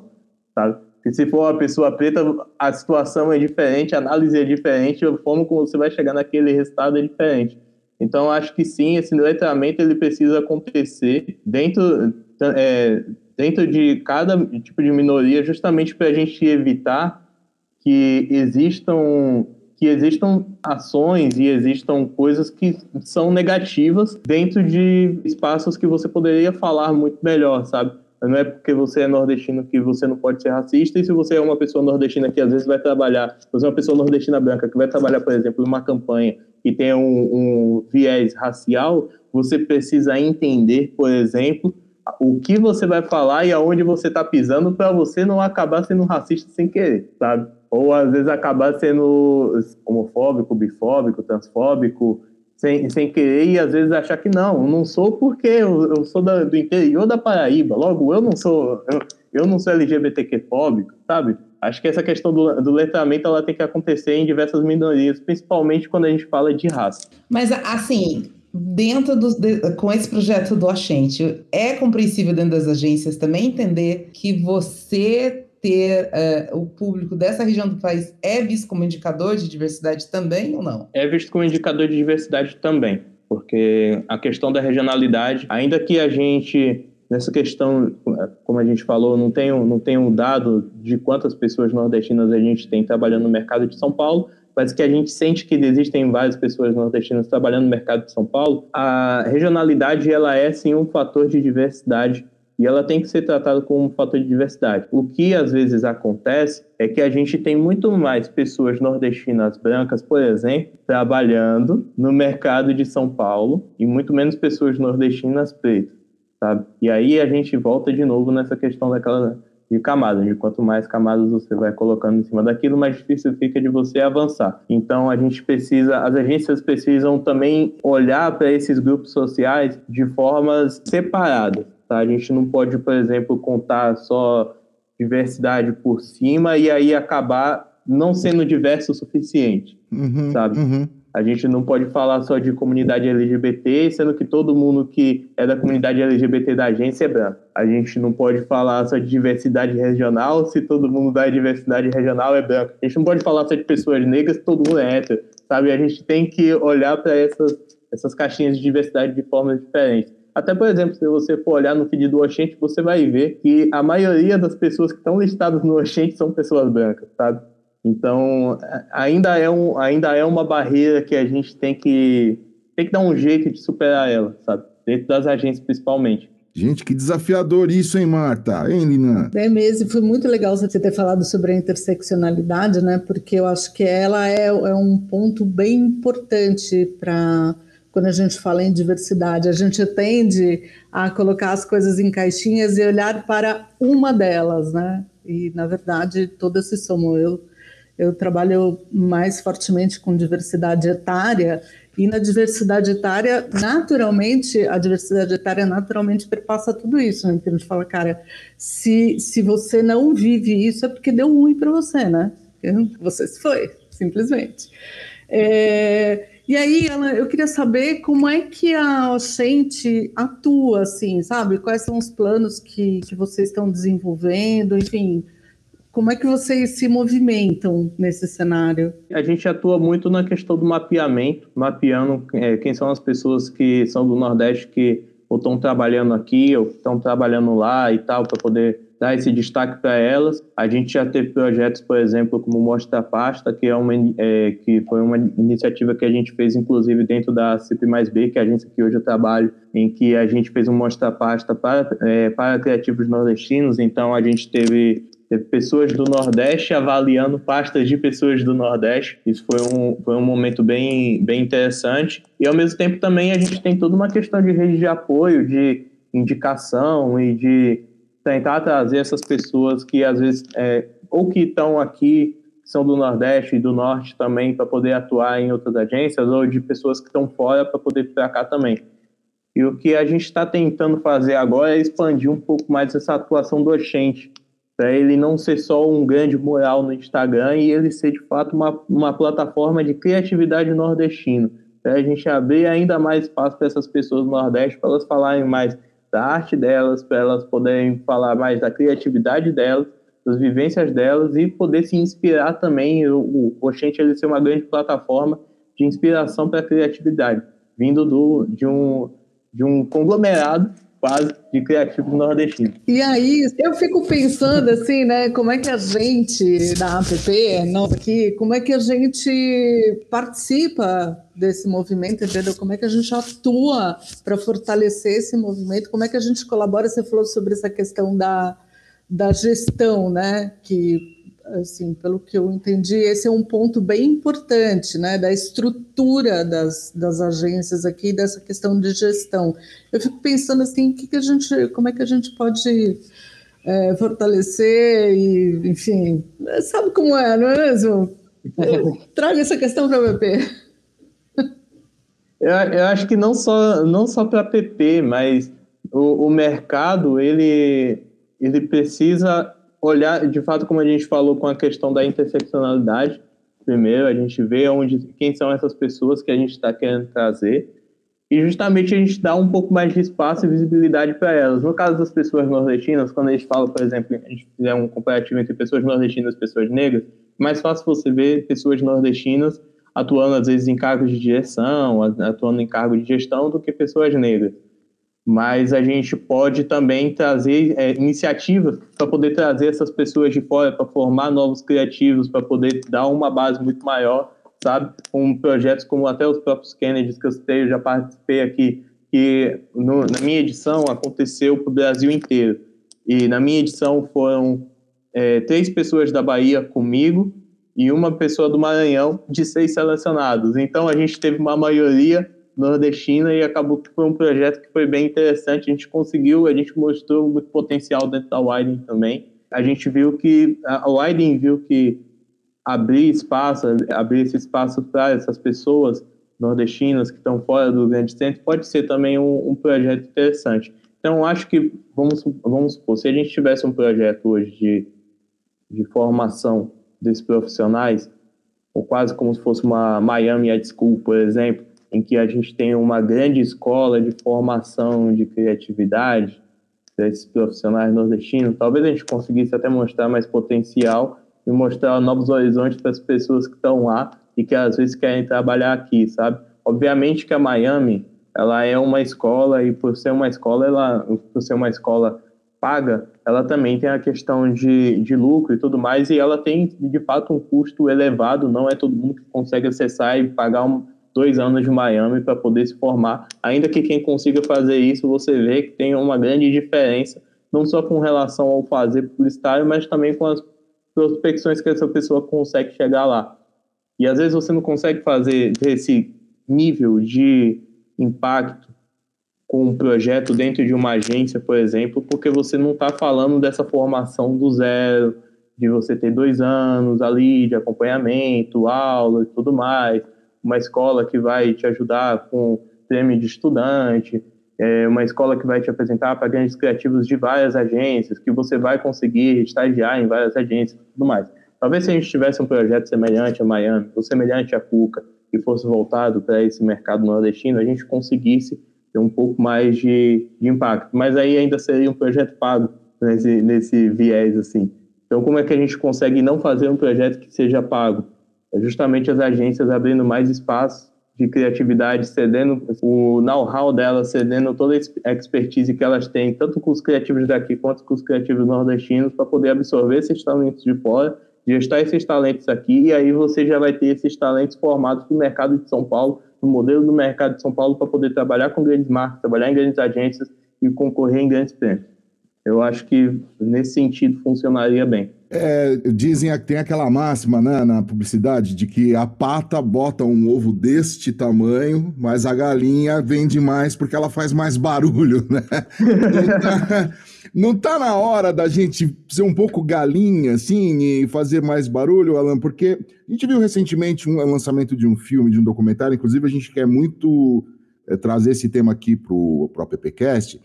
sabe? Porque se for uma pessoa preta, a situação é diferente, a análise é diferente, a forma como você vai chegar naquele resultado é diferente. Então, acho que sim, esse letramento ele precisa acontecer dentro é, dentro de cada tipo de minoria, justamente para a gente evitar que existam que existam ações e existam coisas que são negativas dentro de espaços que você poderia falar muito melhor, sabe? Não é porque você é nordestino que você não pode ser racista, e se você é uma pessoa nordestina que às vezes vai trabalhar, você é uma pessoa nordestina branca que vai trabalhar, por exemplo, numa campanha que tem um, um viés racial, você precisa entender, por exemplo, o que você vai falar e aonde você está pisando para você não acabar sendo racista sem querer, sabe? Ou às vezes acabar sendo homofóbico, bifóbico, transfóbico, sem, sem querer e às vezes achar que não, não sou porque eu, eu sou da, do interior da Paraíba, logo eu não sou eu, eu não sou LGBTQ fóbico, sabe? Acho que essa questão do, do letramento ela tem que acontecer em diversas minorias, principalmente quando a gente fala de raça. Mas assim, dentro do, de, com esse projeto do Oxente, é compreensível dentro das agências também entender que você ter uh, o público dessa região do país é visto como indicador de diversidade também ou não? É visto como indicador de diversidade também, porque a questão da regionalidade, ainda que a gente nessa questão, como a gente falou, não tem, não um dado de quantas pessoas nordestinas a gente tem trabalhando no mercado de São Paulo, mas que a gente sente que existem várias pessoas nordestinas trabalhando no mercado de São Paulo, a regionalidade ela é sim um fator de diversidade e ela tem que ser tratada como um fator de diversidade. O que às vezes acontece é que a gente tem muito mais pessoas nordestinas brancas, por exemplo, trabalhando no mercado de São Paulo e muito menos pessoas nordestinas pretas, sabe? E aí a gente volta de novo nessa questão daquela de camadas, de quanto mais camadas você vai colocando em cima daquilo, mais difícil fica de você avançar. Então a gente precisa, as agências precisam também olhar para esses grupos sociais de formas separadas. Tá? A gente não pode, por exemplo, contar só diversidade por cima e aí acabar não sendo diverso o suficiente, uhum, sabe? Uhum. A gente não pode falar só de comunidade LGBT, sendo que todo mundo que é da comunidade LGBT da agência é branco. A gente não pode falar só de diversidade regional, se todo mundo da diversidade regional é branco. A gente não pode falar só de pessoas negras, se todo mundo é hétero, sabe? A gente tem que olhar para essas, essas caixinhas de diversidade de formas diferentes. Até, por exemplo, se você for olhar no feed do Oxente, você vai ver que a maioria das pessoas que estão listadas no Oxente são pessoas brancas, sabe? Então, ainda é, um, ainda é uma barreira que a gente tem que, tem que dar um jeito de superar ela, sabe? Dentro das agências, principalmente. Gente, que desafiador isso, hein, Marta? Hein, Lina? É mesmo, foi muito legal você ter falado sobre a interseccionalidade, né? Porque eu acho que ela é, é um ponto bem importante para quando a gente fala em diversidade. A gente tende a colocar as coisas em caixinhas e olhar para uma delas, né? E, na verdade, todas se somam. Eu eu trabalho mais fortemente com diversidade etária e na diversidade etária, naturalmente, a diversidade etária naturalmente perpassa tudo isso, né? Porque a gente fala, cara, se, se você não vive isso é porque deu ruim para você, né? Você se foi, simplesmente. É, e aí, ela, eu queria saber como é que a Oxente atua, assim, sabe? Quais são os planos que, que vocês estão desenvolvendo, enfim, como é que vocês se movimentam nesse cenário? A gente atua muito na questão do mapeamento, mapeando é, quem são as pessoas que são do Nordeste que ou estão trabalhando aqui ou estão trabalhando lá e tal, para poder dar esse destaque para elas. A gente já teve projetos, por exemplo, como Mostra Pasta, que, é uma, é, que foi uma iniciativa que a gente fez, inclusive, dentro da CIP mais B, que é a agência que hoje eu trabalho, em que a gente fez um Mostra Pasta para, é, para criativos nordestinos. Então, a gente teve Teve pessoas do Nordeste avaliando pastas de pessoas do Nordeste. Isso foi um, foi um momento bem, bem interessante. E, ao mesmo tempo, também a gente tem toda uma questão de rede de apoio, de indicação e de tentar trazer essas pessoas que, às vezes, é, ou que estão aqui, são do Nordeste e do Norte também, para poder atuar em outras agências, ou de pessoas que estão fora para poder vir para cá também. E o que a gente está tentando fazer agora é expandir um pouco mais essa atuação do Oxente para ele não ser só um grande mural no Instagram e ele ser de fato uma, uma plataforma de criatividade nordestina. Para a gente abrir ainda mais espaço para essas pessoas do Nordeste, para elas falarem mais da arte delas, para elas poderem falar mais da criatividade delas, das vivências delas e poder se inspirar também. O, o Oxente ele ser uma grande plataforma de inspiração para a criatividade, vindo do, de, um, de um conglomerado quase de criativo nordestino. E aí, eu fico pensando assim, né, como é que a gente da APP, nós aqui, como é que a gente participa desse movimento, entendeu? Como é que a gente atua para fortalecer esse movimento? Como é que a gente colabora? Você falou sobre essa questão da, da gestão, né, que assim, pelo que eu entendi, esse é um ponto bem importante, né, da estrutura das, das agências aqui, dessa questão de gestão. Eu fico pensando assim, que que a gente, como é que a gente pode é, fortalecer e, enfim, sabe como é, não é mesmo? Traga essa questão para o PP. Eu, eu, acho que não só, não só para a PP, mas o, o mercado, ele, ele precisa olhar, de fato, como a gente falou com a questão da interseccionalidade, primeiro, a gente vê onde, quem são essas pessoas que a gente está querendo trazer, e justamente a gente dá um pouco mais de espaço e visibilidade para elas. No caso das pessoas nordestinas, quando a gente fala, por exemplo, a gente fizer um comparativo entre pessoas nordestinas e pessoas negras, mais fácil você ver pessoas nordestinas atuando, às vezes, em cargos de direção, atuando em cargo de gestão, do que pessoas negras mas a gente pode também trazer é, iniciativas para poder trazer essas pessoas de fora, para formar novos criativos, para poder dar uma base muito maior, sabe? Com projetos como até os próprios Kennedys que eu citei, eu já participei aqui que no, na minha edição aconteceu para o Brasil inteiro. E na minha edição foram é, três pessoas da Bahia comigo e uma pessoa do Maranhão de seis selecionados. Então a gente teve uma maioria nordestina e acabou que foi um projeto que foi bem interessante. A gente conseguiu, a gente mostrou muito potencial dentro da Widen também. A gente viu que a Widen viu que abrir espaço, abrir esse espaço para essas pessoas nordestinas que estão fora do grande centro pode ser também um, um projeto interessante. Então, acho que, vamos, vamos supor, se a gente tivesse um projeto hoje de, de formação desses profissionais, ou quase como se fosse uma Miami Ed School, por exemplo, em que a gente tem uma grande escola de formação de criatividade desses profissionais nordestinos, talvez a gente conseguisse até mostrar mais potencial e mostrar novos horizontes para as pessoas que estão lá e que às vezes querem trabalhar aqui, sabe? Obviamente que a Miami, ela é uma escola e por ser uma escola, ela, por ser uma escola paga, ela também tem a questão de, de lucro e tudo mais, e ela tem de fato um custo elevado, não é todo mundo que consegue acessar e pagar um, dois anos de Miami para poder se formar. Ainda que quem consiga fazer isso, você vê que tem uma grande diferença, não só com relação ao fazer publicitário, mas também com as prospecções que essa pessoa consegue chegar lá. E às vezes você não consegue fazer esse nível de impacto com um projeto dentro de uma agência, por exemplo, porque você não está falando dessa formação do zero, de você ter dois anos ali de acompanhamento, aula e tudo mais, uma escola que vai te ajudar com prêmio de estudante, é uma escola que vai te apresentar para grandes criativos de várias agências, que você vai conseguir estagiar em várias agências e tudo mais. Talvez se a gente tivesse um projeto semelhante a Miami, ou semelhante a Cuca, que fosse voltado para esse mercado nordestino, a gente conseguisse ter um pouco mais de, de impacto. Mas aí ainda seria um projeto pago nesse, nesse viés, assim. Então, como é que a gente consegue não fazer um projeto que seja pago? É justamente as agências abrindo mais espaço de criatividade, cedendo o know-how delas, cedendo toda a expertise que elas têm, tanto com os criativos daqui quanto com os criativos nordestinos, para poder absorver esses talentos de fora, gestar esses talentos aqui, e aí você já vai ter esses talentos formados no mercado de São Paulo, no modelo do mercado de São Paulo, para poder trabalhar com grandes marcas, trabalhar em grandes agências e concorrer em grandes prêmios. Eu acho que nesse sentido funcionaria bem. É, dizem que tem aquela máxima né, na publicidade de que a pata bota um ovo deste tamanho, mas a galinha vende mais porque ela faz mais barulho, né? Não tá, não tá na hora da gente ser um pouco galinha, assim, e fazer mais barulho, Alan? Porque a gente viu recentemente um lançamento de um filme, de um documentário, inclusive a gente quer muito é, trazer esse tema aqui para o PPcast,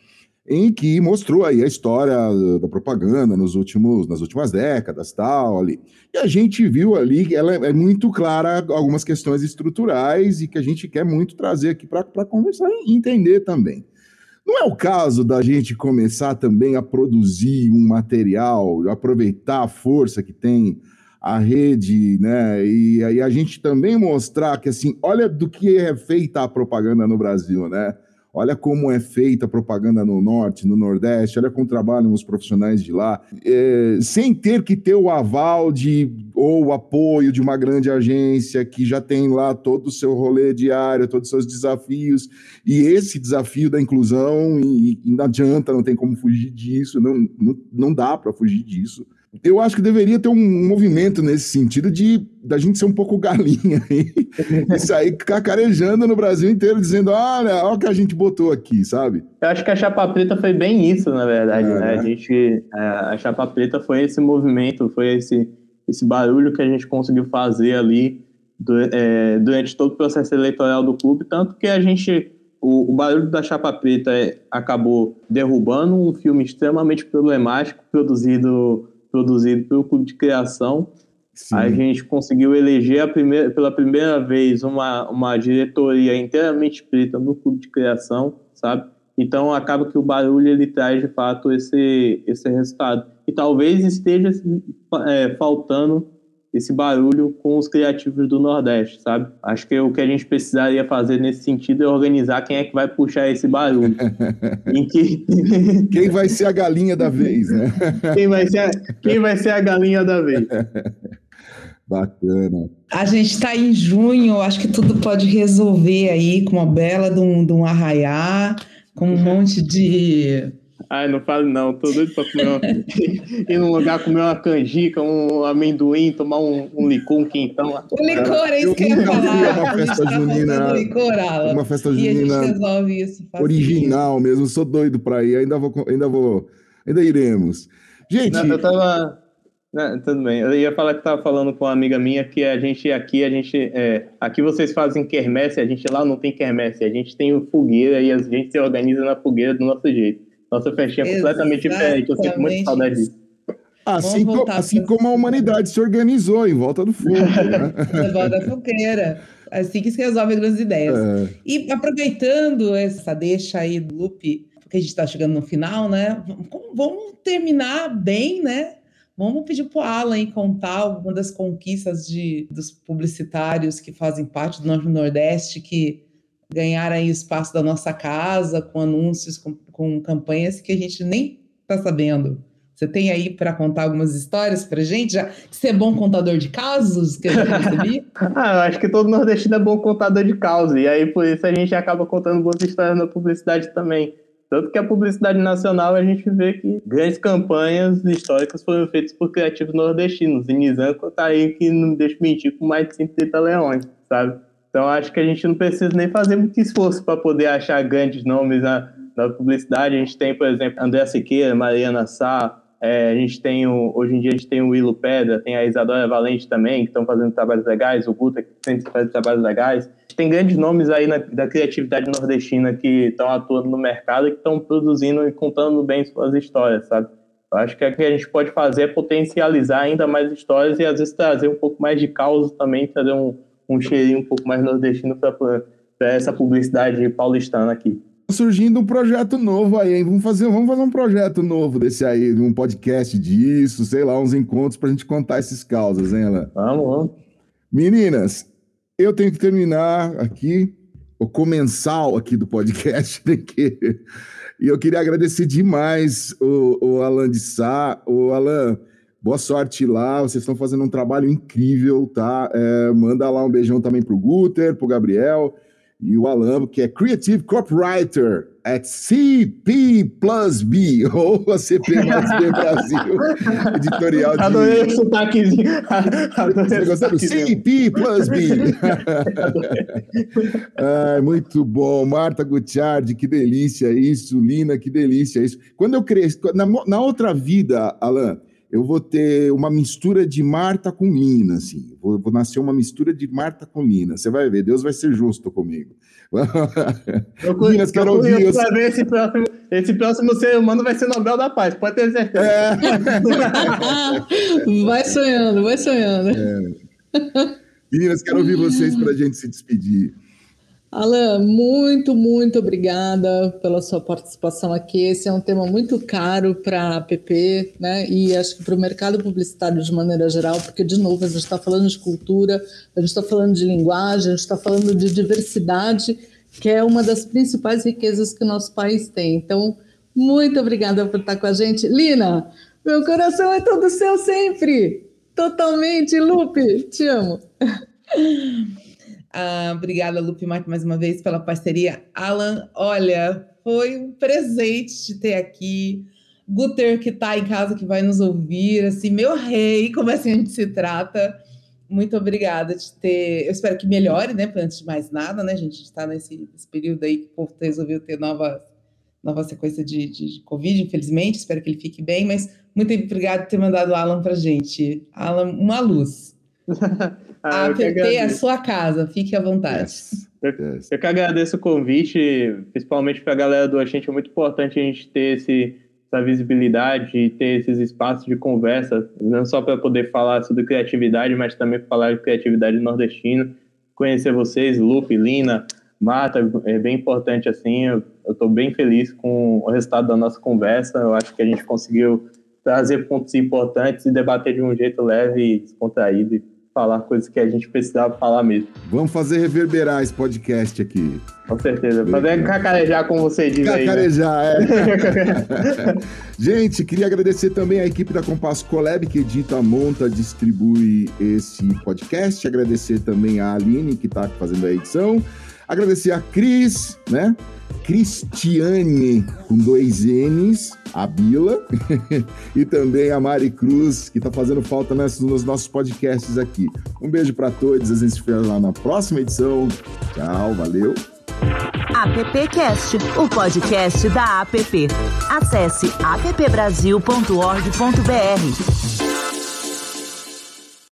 em que mostrou aí a história da propaganda nos últimos, nas últimas décadas, tal, ali. E a gente viu ali que ela é muito clara algumas questões estruturais e que a gente quer muito trazer aqui para conversar e entender também. Não é o caso da gente começar também a produzir um material, aproveitar a força que tem a rede, né? E aí a gente também mostrar que assim, olha do que é feita a propaganda no Brasil, né? Olha como é feita a propaganda no Norte, no Nordeste, olha como trabalham os profissionais de lá, é, sem ter que ter o aval de ou o apoio de uma grande agência que já tem lá todo o seu rolê diário, todos os seus desafios, e esse desafio da inclusão, e, e não adianta, não tem como fugir disso, não, não, não dá para fugir disso eu acho que deveria ter um movimento nesse sentido de da gente ser um pouco galinha aí, e sair cacarejando no Brasil inteiro, dizendo: olha, olha o que a gente botou aqui, sabe? Eu acho que a Chapa Preta foi bem isso, na verdade, é, né? A gente. É, a Chapa Preta foi esse movimento, foi esse, esse barulho que a gente conseguiu fazer ali é, durante todo o processo eleitoral do clube, tanto que a gente. O, o barulho da Chapa Preta é, acabou derrubando um filme extremamente problemático, produzido produzido pelo Clube de Criação. Sim. A gente conseguiu eleger primeira, pela primeira vez uma, uma diretoria inteiramente preta no Clube de Criação, sabe? Então acaba que o barulho ele traz de fato esse, esse resultado. E talvez esteja é, faltando esse barulho com os criativos do Nordeste, sabe? Acho que o que a gente precisaria fazer nesse sentido é organizar quem é que vai puxar esse barulho. em que... Quem vai ser a galinha da vez, né? quem, vai ser a, quem vai ser a galinha da vez. Bacana. A gente está em junho, acho que tudo pode resolver aí com uma bela de um, de um arraiá, com um monte de Ai, não fale não, tô doido pra comer uma... ir num lugar comer uma canjica, um amendoim, tomar um, um licor, um quentão. O licor, é isso que eu ia falar. Uma festa tá junina. Licor, uma festa junina. resolve isso. Original mesmo, sou doido pra ir, ainda vou, ainda vou, ainda iremos. Gente. Não, eu tava. Não, tudo bem. Eu ia falar que tava falando com uma amiga minha que a gente aqui, a gente. É, aqui vocês fazem quermesse, a gente lá não tem quermesse, a gente tem fogueira e a gente se organiza na fogueira do nosso jeito. Nossa festinha é completamente diferente. Eu sinto muito saudade disso. Assim, co assim como a humanidade se organizou em volta do fogo. Né? em volta da fogueira. Assim que se resolve grandes ideias. É. E aproveitando essa deixa aí do loop, porque a gente está chegando no final, né? Vamos terminar bem, né? Vamos pedir para o Alan contar uma das conquistas de, dos publicitários que fazem parte do Norte Nordeste, que ganharam aí espaço da nossa casa, com anúncios, com, com campanhas que a gente nem está sabendo. Você tem aí para contar algumas histórias para gente? Já você é bom contador de casos, que eu já ah, eu acho que todo nordestino é bom contador de casos, e aí por isso a gente acaba contando boas histórias na publicidade também. Tanto que a publicidade nacional a gente vê que grandes campanhas históricas foram feitas por criativos nordestinos. E Nizanco tá aí que não deixa mentir com mais de 130 leões, sabe? Então acho que a gente não precisa nem fazer muito esforço para poder achar grandes nomes na, na, publicidade. A gente tem, por exemplo, André Siqueira, Mariana Sá, é, a gente tem o, hoje em dia a gente tem o Willo Pedra, tem a Isadora Valente também, que estão fazendo trabalhos legais, o Guta, que sempre faz trabalhos legais. Tem grandes nomes aí na, da criatividade nordestina que estão atuando no mercado e que estão produzindo e contando bem suas histórias, sabe? Eu acho que o que a gente pode fazer é potencializar ainda mais histórias e às vezes trazer um pouco mais de causa também, trazer um, um cheirinho um pouco mais nordestino para essa publicidade paulistana aqui. Surgindo um projeto novo aí, hein? Vamos fazer, vamos fazer um projeto novo desse aí, um podcast disso, sei lá, uns encontros para a gente contar esses causas, hein, Alain? Vamos, vamos. Meninas, eu tenho que terminar aqui o comensal aqui do podcast, né? E eu queria agradecer demais o, o Alan de Sá. O Alan, Boa sorte lá, vocês estão fazendo um trabalho incrível, tá? É, manda lá um beijão também pro Guter, pro Gabriel e o Alan, que é Creative Copywriter at CP Plus B, ou a CP mais B Brasil, editorial de... Adorei o sotaquezinho. Você gostou CP Plus B? Ai, muito bom. Marta Gutiardi, que delícia isso. Lina, que delícia isso. Quando eu cresci... Na, na outra vida, Alan eu vou ter uma mistura de Marta com Lina, assim. Vou, vou nascer uma mistura de Marta com Lina. Você vai ver, Deus vai ser justo comigo. Eu, Minas, quero eu, ouvir. Eu, ver esse próximo, esse próximo ser humano vai ser Nobel da Paz, pode ter certeza. É. vai sonhando, vai sonhando. É. Meninas, quero ouvir vocês para a gente se despedir. Alan, muito, muito obrigada pela sua participação aqui. Esse é um tema muito caro para a APP, né? E acho que para o mercado publicitário de maneira geral, porque, de novo, a gente está falando de cultura, a gente está falando de linguagem, a gente está falando de diversidade, que é uma das principais riquezas que o nosso país tem. Então, muito obrigada por estar com a gente. Lina, meu coração é todo seu sempre. Totalmente, Lupe, te amo. Ah, obrigada, Lupe, mais uma vez pela parceria. Alan, olha, foi um presente de ter aqui. Guter, que está em casa, que vai nos ouvir. Assim, meu rei, como assim a gente se trata. Muito obrigada de ter. Eu espero que melhore, né? Antes de mais nada, né? A gente está nesse, período aí que o povo resolveu ter nova, nova sequência de, de, de, Covid, infelizmente. Espero que ele fique bem, mas muito obrigada por ter mandado o Alan para gente. Alan, uma luz. Ah, a APP é a sua casa, fique à vontade. Yes. Eu, eu, que agradeço o convite, principalmente para a galera do Agente. É muito importante a gente ter esse, essa visibilidade e ter esses espaços de conversa, não só para poder falar sobre criatividade, mas também para falar de criatividade nordestina. Conhecer vocês, Lupe, Lina, Marta, é bem importante assim. Eu estou bem feliz com o resultado da nossa conversa. Eu acho que a gente conseguiu trazer pontos importantes e debater de um jeito leve e descontraído falar coisas que a gente precisava falar mesmo. Vamos fazer reverberar esse podcast aqui. Com certeza. Fazer cacarejar, como você diz cacarejar, aí. Cacarejar, né? é. gente, queria agradecer também a equipe da Compasso Collab, que edita, monta, distribui esse podcast. Agradecer também a Aline, que está fazendo a edição. Agradecer a Cris, né? Cristiane, com dois N's, a Bila, e também a Mari Cruz, que está fazendo falta nos nossos podcasts aqui. Um beijo para todos, a gente se vê lá na próxima edição. Tchau, valeu. AppCast, o podcast da App. Acesse appbrasil.org.br.